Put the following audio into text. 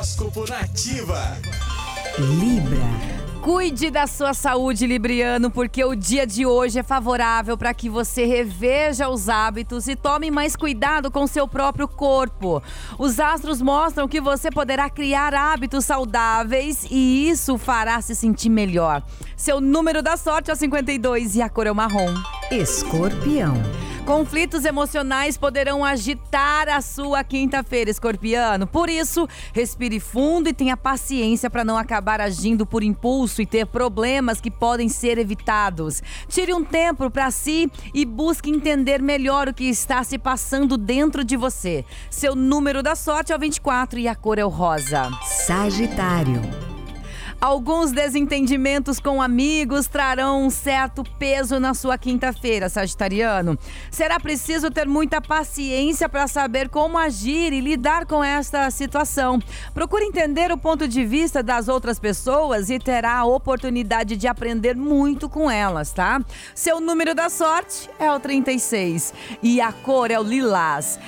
Horóscopo Nativa. Libra. Cuide da sua saúde, Libriano, porque o dia de hoje é favorável para que você reveja os hábitos e tome mais cuidado com seu próprio corpo. Os astros mostram que você poderá criar hábitos saudáveis e isso fará se sentir melhor. Seu número da sorte é o 52 e a cor é o marrom. Escorpião. Conflitos emocionais poderão agitar a sua quinta-feira, escorpiano. Por isso, respire fundo e tenha paciência para não acabar agindo por impulso e ter problemas que podem ser evitados. Tire um tempo para si e busque entender melhor o que está se passando dentro de você. Seu número da sorte é o 24 e a cor é o rosa. Sagitário. Alguns desentendimentos com amigos trarão um certo peso na sua quinta-feira, Sagitariano. Será preciso ter muita paciência para saber como agir e lidar com esta situação. Procure entender o ponto de vista das outras pessoas e terá a oportunidade de aprender muito com elas, tá? Seu número da sorte é o 36 e a cor é o lilás.